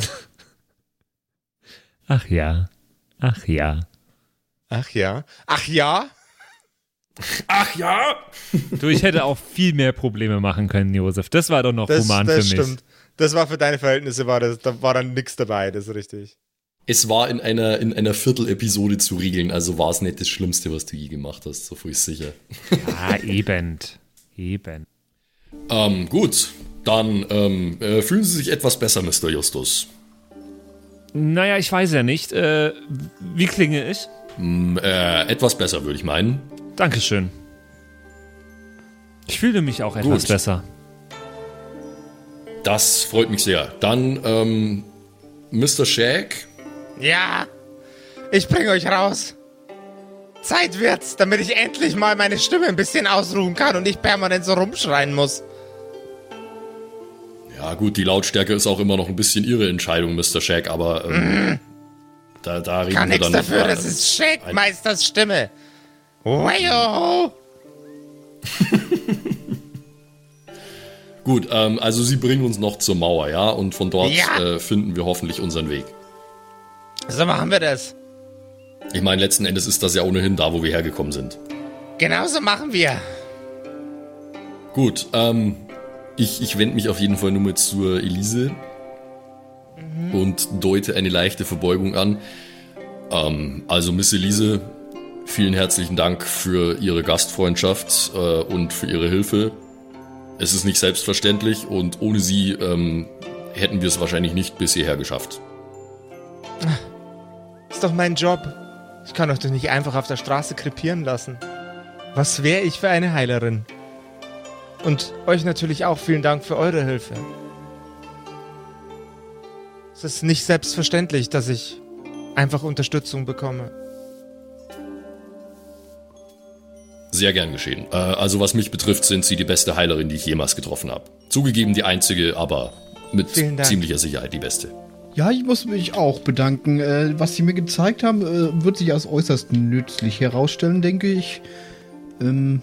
Ach ja. Ach ja. Ach ja. Ach ja? Ach ja! Du, ich hätte auch viel mehr Probleme machen können, Josef. Das war doch noch Das, human das für mich. stimmt. Das war für deine Verhältnisse, war das, da war dann nichts dabei, das ist richtig. Es war in einer, in einer Viertel-Episode zu regeln, also war es nicht das Schlimmste, was du je gemacht hast, so viel ist sicher. Ja, eben. Eben. Ähm, gut, dann ähm, äh, fühlen Sie sich etwas besser, Mr. Justus. Naja, ich weiß ja nicht. Äh, wie klinge ich? Mm, äh, etwas besser, würde ich meinen. Dankeschön. Ich fühle mich auch etwas Gut. besser. Das freut mich sehr. Dann, ähm, Mr. Shag, Ja, ich bring euch raus. Zeit wird's, damit ich endlich mal meine Stimme ein bisschen ausruhen kann und nicht permanent so rumschreien muss. Ja, gut, die Lautstärke ist auch immer noch ein bisschen Ihre Entscheidung, Mr. Shag, aber ähm, da, da reden Kann wir nichts dann. dafür, das ist Shake-Meisters Stimme. Wayo! Gut, ähm, also Sie bringen uns noch zur Mauer, ja, und von dort Ja. äh, finden wir hoffentlich unseren Weg. So machen wir das. Ich meine, letzten Endes ist das ja ohnehin da, wo wir hergekommen sind. Genauso machen wir. Gut, ähm, ich, ich wende mich auf jeden Fall nur mal zur Elise und deute eine leichte Verbeugung an. Ähm, also, Miss Elise, vielen herzlichen Dank für Ihre Gastfreundschaft äh, und für Ihre Hilfe. Es ist nicht selbstverständlich und ohne Sie ähm, hätten wir es wahrscheinlich nicht bis hierher geschafft. Ist doch mein Job. Ich kann euch doch nicht einfach auf der Straße krepieren lassen. Was wäre ich für eine Heilerin? Und euch natürlich auch vielen Dank für eure Hilfe. Es ist nicht selbstverständlich, dass ich einfach Unterstützung bekomme. Sehr gern geschehen. Äh, also was mich betrifft, sind Sie die beste Heilerin, die ich jemals getroffen habe. Zugegeben die einzige, aber mit ziemlicher Sicherheit die beste. Ja, ich muss mich auch bedanken. Äh, was Sie mir gezeigt haben, äh, wird sich als äußerst nützlich herausstellen, denke ich. Ähm,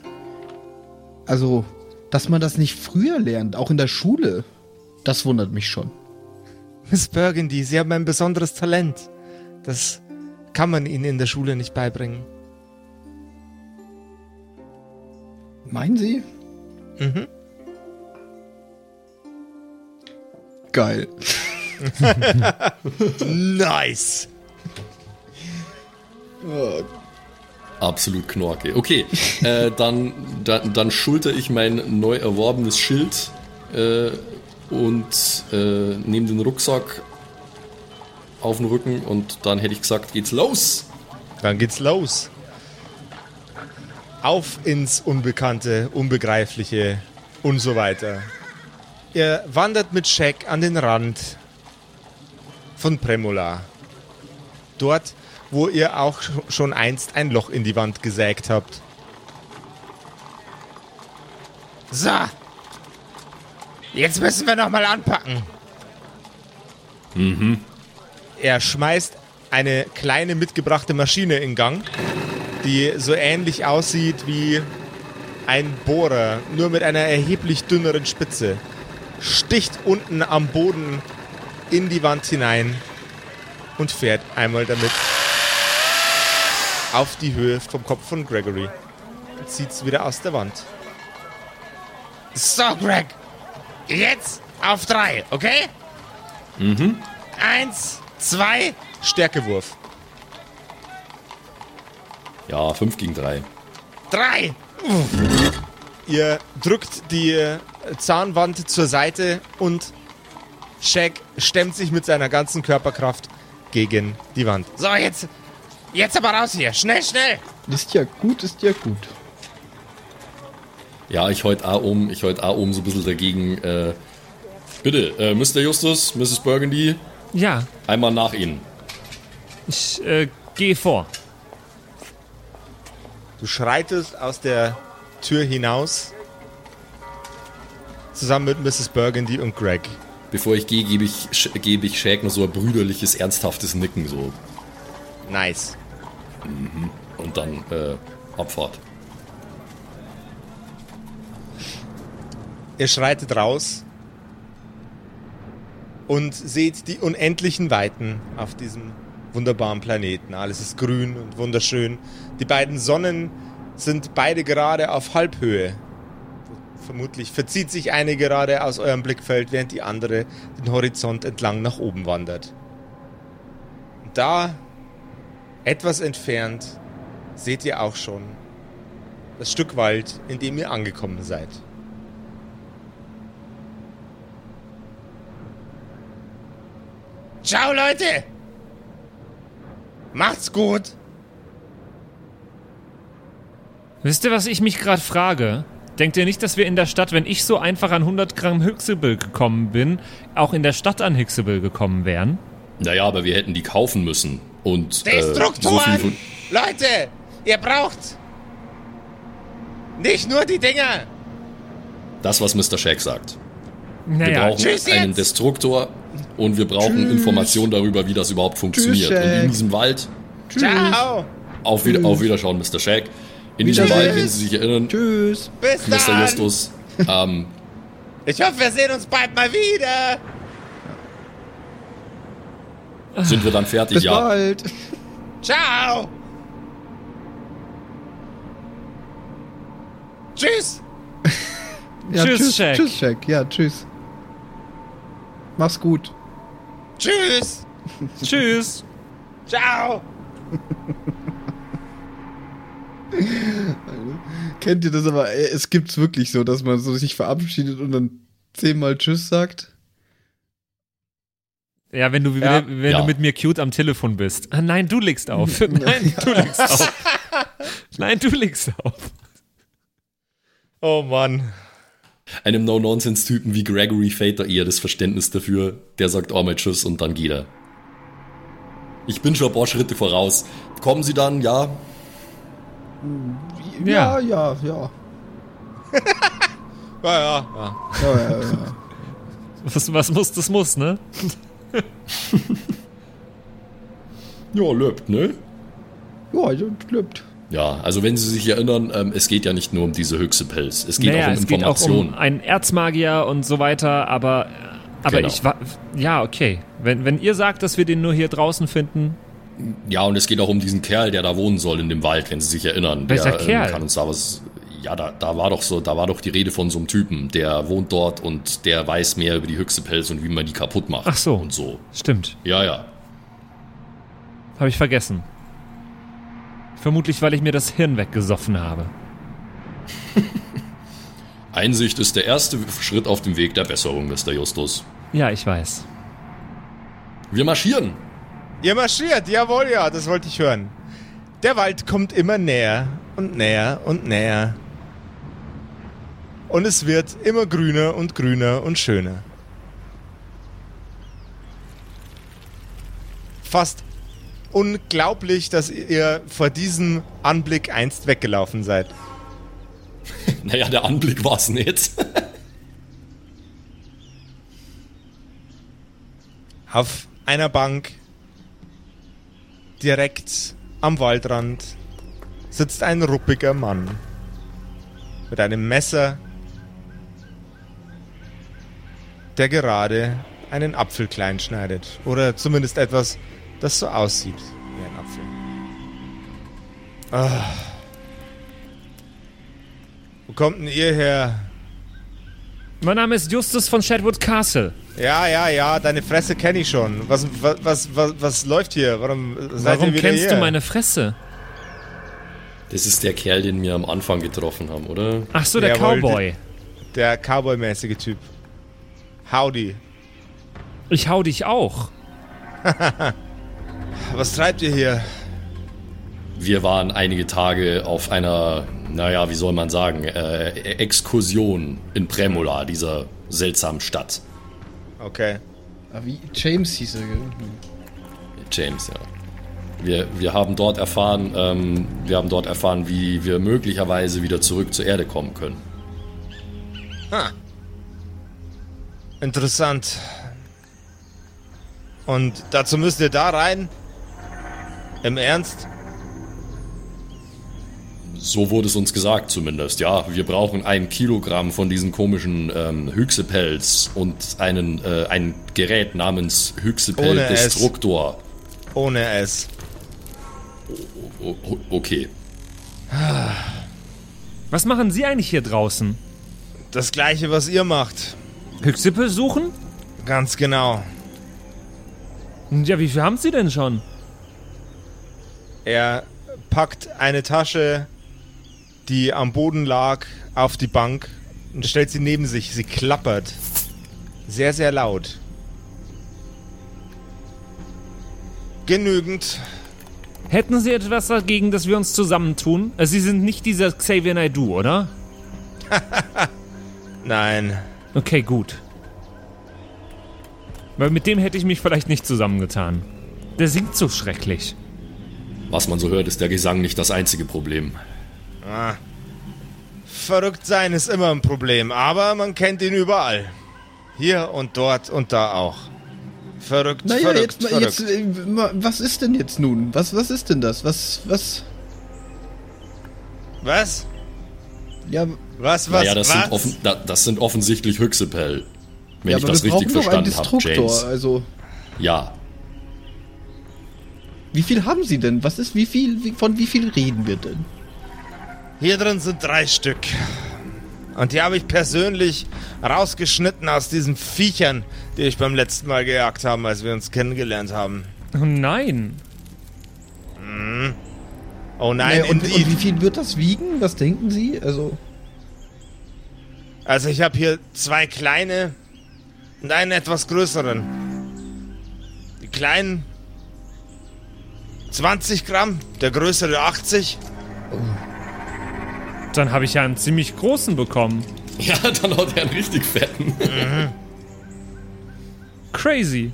also, dass man das nicht früher lernt, auch in der Schule, das wundert mich schon. Miss Burgundy, Sie haben ein besonderes Talent. Das kann man Ihnen in der Schule nicht beibringen. Meinen Sie? Mhm. Geil. Nice! Absolut Knorke. Okay, äh, dann, dann, dann schulter ich mein neu erworbenes Schild äh, und äh, nehme den Rucksack auf den Rücken und dann hätte ich gesagt, geht's los. Dann geht's los. Auf ins Unbekannte, Unbegreifliche und so weiter. Ihr wandert mit Shaq an den Rand von Premola. Dort, wo ihr auch schon einst ein Loch in die Wand gesägt habt. So. Jetzt müssen wir noch mal anpacken. Mhm. Er schmeißt eine kleine mitgebrachte Maschine in Gang, die so ähnlich aussieht wie ein Bohrer, nur mit einer erheblich dünneren Spitze. Sticht unten am Boden in die Wand hinein und fährt einmal damit auf die Höhe vom Kopf von Gregory. Und zieht es wieder aus der Wand. So, Greg. Jetzt auf drei, okay? Mhm. Eins, zwei, Stärkewurf. Ja, 5 gegen 3. Drei! Ihr drückt die Zahnwand zur Seite und Shaq stemmt sich mit seiner ganzen Körperkraft gegen die Wand. So, jetzt, jetzt aber raus hier. Schnell, schnell! Ist ja gut, ist ja gut. Ja, ich heut auch um, ich heut auch um so ein bisschen dagegen. Äh, bitte, äh, Mr. Justus, Mrs. Burgundy, Ja, einmal nach Ihnen. ich äh, gehe vor. Du schreitest aus der Tür hinaus. Zusammen mit Mrs. Burgundy und Greg. Bevor ich gehe, gebe ich, gebe ich Shaq noch so ein brüderliches, ernsthaftes Nicken so. Nice. Und dann äh, Abfahrt. Ihr schreitet raus und seht die unendlichen Weiten auf diesem wunderbaren Planeten. Alles ist grün und wunderschön. Die beiden Sonnen sind beide gerade auf Halbhöhe. Vermutlich verzieht sich eine gerade aus eurem Blickfeld, während die andere den Horizont entlang nach oben wandert. Und da, etwas entfernt, seht ihr auch schon das Stück Wald, in dem ihr angekommen seid. Ciao, Leute! Macht's gut! Wisst ihr, was ich mich gerade frage? Denkt ihr nicht, dass wir in der Stadt, wenn ich so einfach an 100 Gramm Hixible gekommen bin, auch in der Stadt an Hixible gekommen wären? Naja, aber wir hätten die kaufen müssen. Und äh, so Destruktoren! viel von, Leute, ihr braucht nicht nur die Dinger! das, was Mr. Shaq sagt. Wir Naja, brauchen tschüss einen jetzt! Destruktor und wir brauchen Tschüss. Informationen darüber, wie das überhaupt funktioniert. und in diesem Wald, Ciao! auf, wieder, auf Wiederschauen, Mr. Shaq. In diesem. Wald, wenn Sie sich erinnern, Tschüss. Bis Mr. dann! Justus, ähm, Ich hoffe, wir sehen uns bald mal wieder! sind wir dann fertig, Bis ja. bald. Ciao! Tschüss! Ja, Tschüss, tschüss, Shaq. Tschüss, Shaq. Ja, tschüss. Mach's gut. Tschüss! tschüss. Ciao! Kennt ihr das aber? äh, Es gibt's wirklich so, dass man so sich verabschiedet und dann zehnmal Tschüss sagt. Ja, wenn du, Ja. wenn Ja. du mit mir cute am Telefon bist. Ah, nein, du legst auf. Nein, du legst auf. Nein, du legst auf. Oh Mann. Einem No-Nonsense-Typen wie Gregory da eher das Verständnis dafür. Der sagt einmal Tschüss und dann geht er. Ich bin schon ein paar Schritte voraus. Kommen Sie dann, ja? Ja, ja, ja. Ja, ja, ja. Ja, ja, ja. Was, was muss, das muss, ne? Ja, löbt, ne? Ja, ja, klappt. Ja, also wenn Sie sich erinnern, ähm, es geht ja nicht nur um diese Höchstepelz. Es geht naja, auch um es geht auch Informationen. um einen Erzmagier und so weiter, aber, aber Genau. ich war. Ja, okay. Wenn, wenn ihr sagt, dass wir den nur hier draußen finden, Ja, und es geht auch um diesen Kerl, der da wohnen soll in dem Wald, wenn Sie sich erinnern. Welcher der, Kerl? Ähm, kann uns da was. Ja, da, da war doch so, da war doch die Rede von so einem Typen, der wohnt dort und der weiß mehr über die Höchstepelz und wie man die kaputt macht. Ach so. Und so. stimmt. Ja, ja. Habe ich vergessen. Vermutlich, weil ich mir das Hirn weggesoffen habe. Einsicht ist der erste Schritt auf dem Weg der Besserung, Mr. Justus. Ja, ich weiß. Wir marschieren. Ihr marschiert, jawohl, ja, das wollte ich hören. Der Wald kommt immer näher und näher und näher. Und es wird immer grüner und grüner und schöner. Fast unglaublich, dass ihr vor diesem Anblick einst weggelaufen seid. Naja, der Anblick war es nicht. Auf einer Bank direkt am Waldrand sitzt ein ruppiger Mann mit einem Messer, der gerade einen Apfel klein schneidet. Oder zumindest etwas, das so aussieht wie ein Apfel. Ah. Wo kommt denn ihr her? Mein Name ist Justus von Shadwood Castle. Ja, ja, ja, deine Fresse kenne ich schon. Was, was, was, was, was läuft hier? Warum seid Warum kennst hier? du meine Fresse? Das ist der Kerl, den wir am Anfang getroffen haben, oder? Ach so, der Jawohl, Cowboy. Der Cowboy-mäßige Typ. Howdy. Ich hau dich auch. Was treibt ihr hier? Wir waren einige Tage auf einer, naja, wie soll man sagen, äh, Exkursion in Premola, dieser seltsamen Stadt. Okay. Ah, Wie James hieß er, gell? James, ja. Wir, wir haben dort erfahren, ähm, wir haben dort erfahren, wie wir möglicherweise wieder zurück zur Erde kommen können. Interessant. Und dazu müsst ihr da rein? Im Ernst? So wurde es uns gesagt zumindest. Ja, wir brauchen ein Kilogramm von diesen komischen ähm, Hüchsepelz und einen, äh, ein Gerät namens Ohne Hüchsepel-Destruktor. Ohne es. O- o- Okay. Was machen Sie eigentlich hier draußen? Das gleiche, was ihr macht. Hüchsippe suchen? Ganz genau. Ja, wie viel haben Sie denn schon? Er packt eine Tasche, die am Boden lag, auf die Bank und stellt sie neben sich. Sie klappert. Sehr, sehr laut. Genügend. Hätten Sie etwas dagegen, dass wir uns zusammentun? Äh, Sie sind nicht dieser Xavier Naidoo, oder? Nein. Okay, gut. Weil mit dem hätte ich mich vielleicht nicht zusammengetan. Der singt so schrecklich. Was man so hört, ist der Gesang nicht das einzige Problem. Ah. Verrückt sein ist immer ein Problem, aber man kennt ihn überall. Hier und dort und da auch. Verrückt, Naja, verrückt, jetzt, mal- verrückt. jetzt, äh, was ist denn jetzt nun? Was, was ist denn das? Was, was, Was? ja, Was, was, naja, das was? sind, offen, da, das sind offensichtlich Hüchsepel. Wenn ja ich aber das richtig brauchen doch einen verstanden habe, Destruktor. James. Also, Ja, wie viel haben Sie denn? Was ist, wie viel, wie, von wie viel reden wir denn? Hier drin sind drei Stück. Und die habe ich persönlich rausgeschnitten aus diesen Viechern, die ich beim letzten Mal gejagt haben, als wir uns kennengelernt haben. Oh nein. Oh nein, Naja, und, und wie viel wird das wiegen? Was denken Sie? Also, Also ich habe hier zwei kleine und einen etwas größeren. Die kleinen 20 Gramm, der größere 80. Dann habe ich ja einen ziemlich großen bekommen. ja, dann hat er einen richtig fetten. Crazy.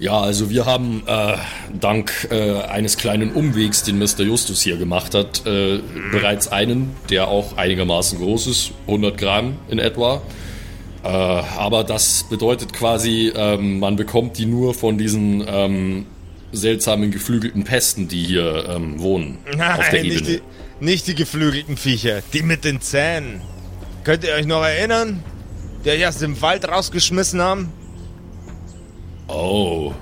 Ja, also wir haben äh, dank äh, eines kleinen Umwegs, den Mr. Justus hier gemacht hat, äh, bereits einen, der auch einigermaßen groß ist, 100 Gramm in etwa. Äh, aber das bedeutet quasi, ähm, man bekommt die nur von diesen ähm, seltsamen geflügelten Pesten, die hier ähm, wohnen auf der Nein, nicht Ebene. die, nicht die geflügelten Viecher, die mit den Zähnen. Könnt ihr euch noch erinnern? Die euch aus dem Wald rausgeschmissen haben? Oh,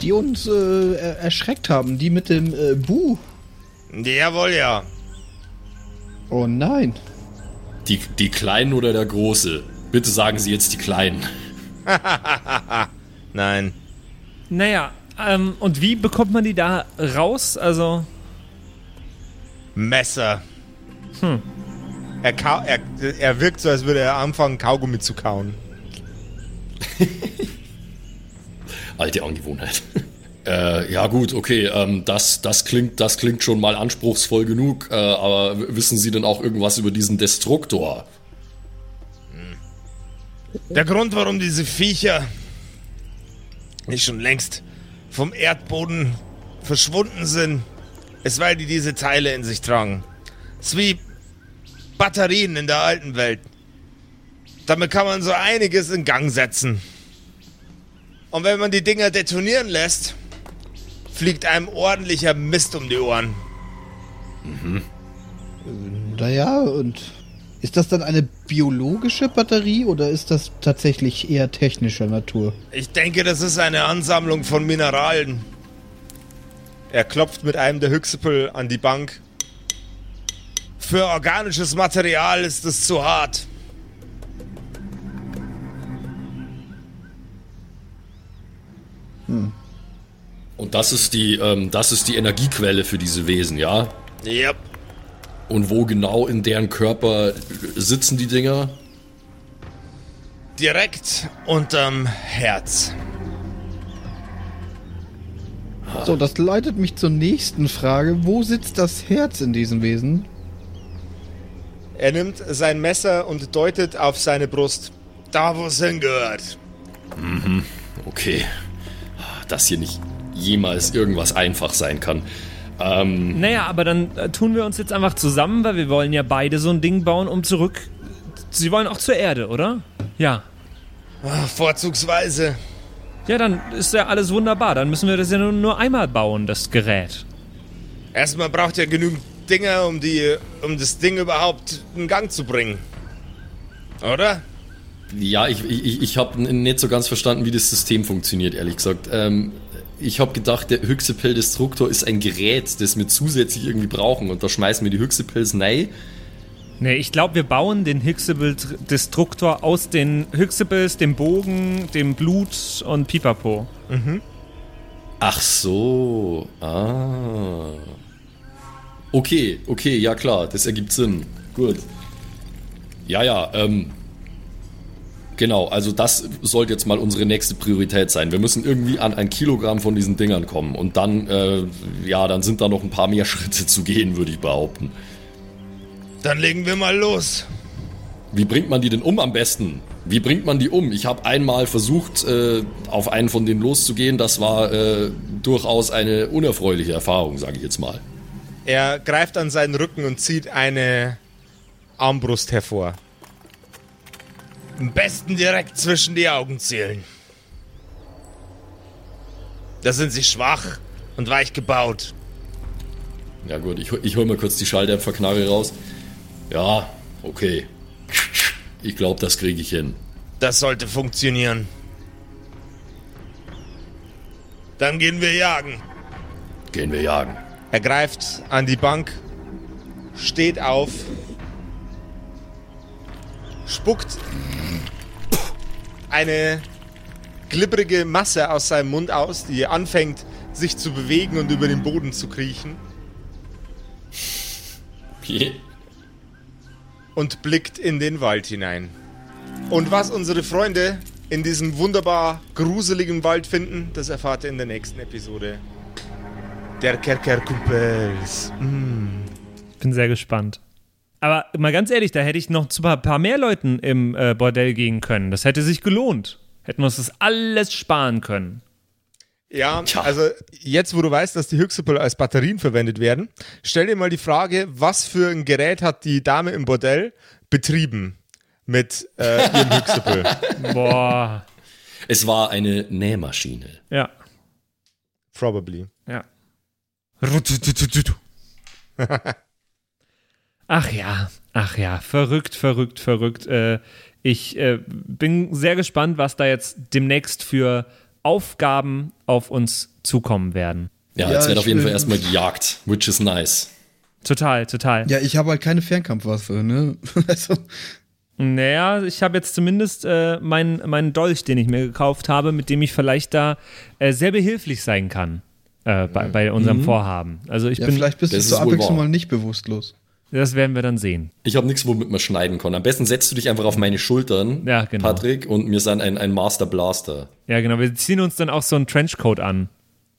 die uns äh, er- erschreckt haben, die mit dem äh, Bu. Jawohl, ja. Oh nein. die, die Kleinen oder der Große? Bitte sagen Sie jetzt die Kleinen. Nein. Naja, ähm, und wie bekommt man die da raus? Also, Messer. Er, kau er, er wirkt so, als würde er anfangen, Kaugummi zu kauen. Alte Angewohnheit. Äh, ja gut, okay, ähm, das, das, klingt, das klingt schon mal anspruchsvoll genug, äh, aber wissen Sie denn auch irgendwas über diesen Destruktor? Der Grund, warum diese Viecher nicht schon längst vom Erdboden verschwunden sind, ist, weil die diese Teile in sich tragen. Es ist wie Batterien in der alten Welt. Damit kann man so einiges in Gang setzen. Und wenn man die Dinger detonieren lässt, fliegt einem ordentlicher Mist um die Ohren. Naja, und ist das dann eine biologische Batterie oder ist das tatsächlich eher technischer Natur? Ich denke, das ist eine Ansammlung von Mineralen. Er klopft mit einem der Hüchsepel an die Bank. Für organisches Material ist es zu hart. Und das ist die, ähm, das ist die Energiequelle für diese Wesen, ja? Yep. Und wo genau in deren Körper sitzen die Dinger? Direkt unterm Herz. So, das leitet mich zur nächsten Frage. Wo sitzt das Herz in diesem Wesen? Er nimmt sein Messer und deutet auf seine Brust. Da, wo es hingehört. Okay. Dass hier nicht jemals irgendwas einfach sein kann. Ähm, Naja, aber dann äh, tun wir uns jetzt einfach zusammen, weil wir wollen ja beide so ein Ding bauen, um zurück. Sie wollen auch zur Erde, oder? Ja. Ah, Vorzugsweise. Ja, dann ist ja alles wunderbar. Dann müssen wir das ja nur, nur einmal bauen, das Gerät. Erstmal braucht er genügend Dinger, um, die, um das Ding überhaupt in Gang zu bringen. Oder? ja, ich, ich, ich habe nicht so ganz verstanden, wie das System funktioniert, ehrlich gesagt. Ähm, ich habe gedacht, der Hyxipel-Destruktor ist ein Gerät, das wir zusätzlich irgendwie brauchen. Und da schmeißen wir die Hyxipels rein. Nee, ich glaube, wir bauen den Hyxable-Destruktor aus den Hyxables, dem Bogen, dem Blut und Pipapo. Ach so. Ah. Okay, okay, ja klar, das ergibt Sinn. Gut. Ja, ja, ähm. Genau, also das sollte jetzt mal unsere nächste Priorität sein. Wir müssen irgendwie an ein Kilogramm von diesen Dingern kommen. Und dann, äh, ja, dann sind da noch ein paar mehr Schritte zu gehen, würde ich behaupten. Dann legen wir mal los. Wie bringt man die denn um am besten? Wie bringt man die um? Ich habe einmal versucht, äh, auf einen von denen loszugehen. Das war äh, durchaus eine unerfreuliche Erfahrung, sage ich jetzt mal. Er greift an seinen Rücken und zieht eine Armbrust hervor. Am besten direkt zwischen die Augen zielen. Da sind sie schwach und weich gebaut. Ja gut, ich, hol- ich hol mal kurz die Schalldämpferknarre raus. Ja, okay. Ich glaube, das kriege ich hin. Das sollte funktionieren. Dann gehen wir jagen. Gehen wir jagen. Er greift an die Bank, steht auf, spuckt eine glibbrige Masse aus seinem Mund aus, die anfängt sich zu bewegen und über den Boden zu kriechen Okay. Und blickt in den Wald hinein. Und was unsere Freunde in diesem wunderbar gruseligen Wald finden, das erfahrt ihr in der nächsten Episode. Der Kerkerkumpels. Bin sehr gespannt. Aber mal ganz ehrlich, da hätte ich noch zu ein paar mehr Leuten im äh, Bordell gehen können. Das hätte sich gelohnt. Hätten wir uns das alles sparen können. Ja, Tja. also jetzt, wo du weißt, dass die Hyxipel als Batterien verwendet werden, stell dir mal die Frage, was für ein Gerät hat die Dame im Bordell betrieben mit äh, ihrem Hyxipel? Boah. Es war eine Nähmaschine. Ja. Probably. Ja. Ach ja, ach ja, verrückt, verrückt, verrückt. Äh, ich äh, bin sehr gespannt, was da jetzt demnächst für Aufgaben auf uns zukommen werden. Ja, Ja, jetzt wird ich auf jeden Fall erstmal gejagt, which is nice. Total, total. Ja, ich habe halt keine Fernkampfwaffe, ne? Also, Naja, ich habe jetzt zumindest äh, meinen meinen Dolch, den ich mir gekauft habe, mit dem ich vielleicht da äh, sehr behilflich sein kann äh, bei, bei unserem Vorhaben. Also ich ja, bin, vielleicht bist du zur Abwechslung mal nicht bewusstlos. Das werden wir dann sehen. Ich habe nichts, womit man schneiden kann. Am besten setzt du dich einfach auf meine Schultern, Ja, genau. Patrick, und mir sind ein, ein Master Blaster. Ja, genau. Wir ziehen uns dann auch so einen Trenchcoat an.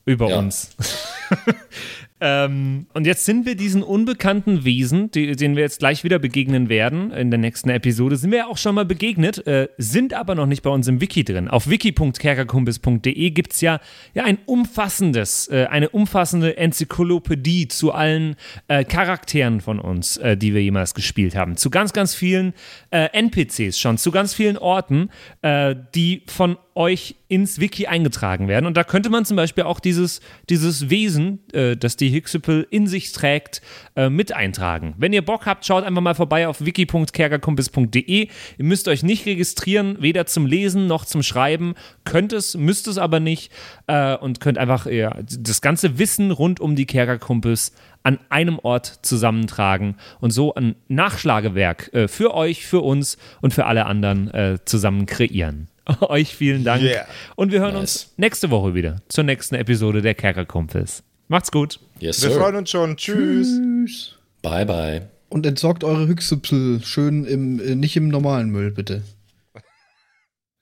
über Ja. uns. ähm, und jetzt sind wir diesen unbekannten Wesen, die, denen wir jetzt gleich wieder begegnen werden in der nächsten Episode, sind wir ja auch schon mal begegnet, äh, sind aber noch nicht bei uns im Wiki drin. Auf wiki.kerkerkumpis.de gibt es ja, ja ein umfassendes, äh, eine umfassende Enzyklopädie zu allen äh, Charakteren von uns, äh, die wir jemals gespielt haben. Zu ganz, ganz vielen äh, NPCs schon, zu ganz vielen Orten, äh, die von euch ins Wiki eingetragen werden. Und da könnte man zum Beispiel auch dieses, dieses Wesen, das die Hyxipel in sich trägt, äh, mit eintragen. Wenn ihr Bock habt, schaut einfach mal vorbei auf wiki.kerkerkumpis.de. Ihr müsst euch nicht registrieren, weder zum Lesen noch zum Schreiben. Könnt es, müsst es aber nicht. Äh, und könnt einfach ja, das ganze Wissen rund um die Kerkerkumpels an einem Ort zusammentragen und so ein Nachschlagewerk äh, für euch, für uns und für alle anderen äh, zusammen kreieren. euch vielen Dank. Yeah. Und wir hören Nice. uns nächste Woche wieder zur nächsten Episode der Kerkerkumpels. Macht's gut. Yes, Wir sir. freuen uns schon. Tschüss. Tschüss. Bye, bye. Und entsorgt eure Hüchsüpsel schön im, äh, nicht im normalen Müll, bitte.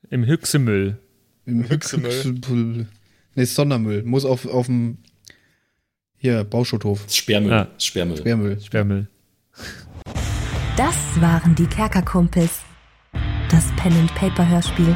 Im Hüchsemüll. Im Hüchsemüll. Nee, Sondermüll. Muss auf, auf dem hier, Bauschutthof. Sperrmüll. Ah. Sperrmüll. Sperrmüll. Sperrmüll. Das waren die Kerkerkumpels. Das Pen and Paper Hörspiel.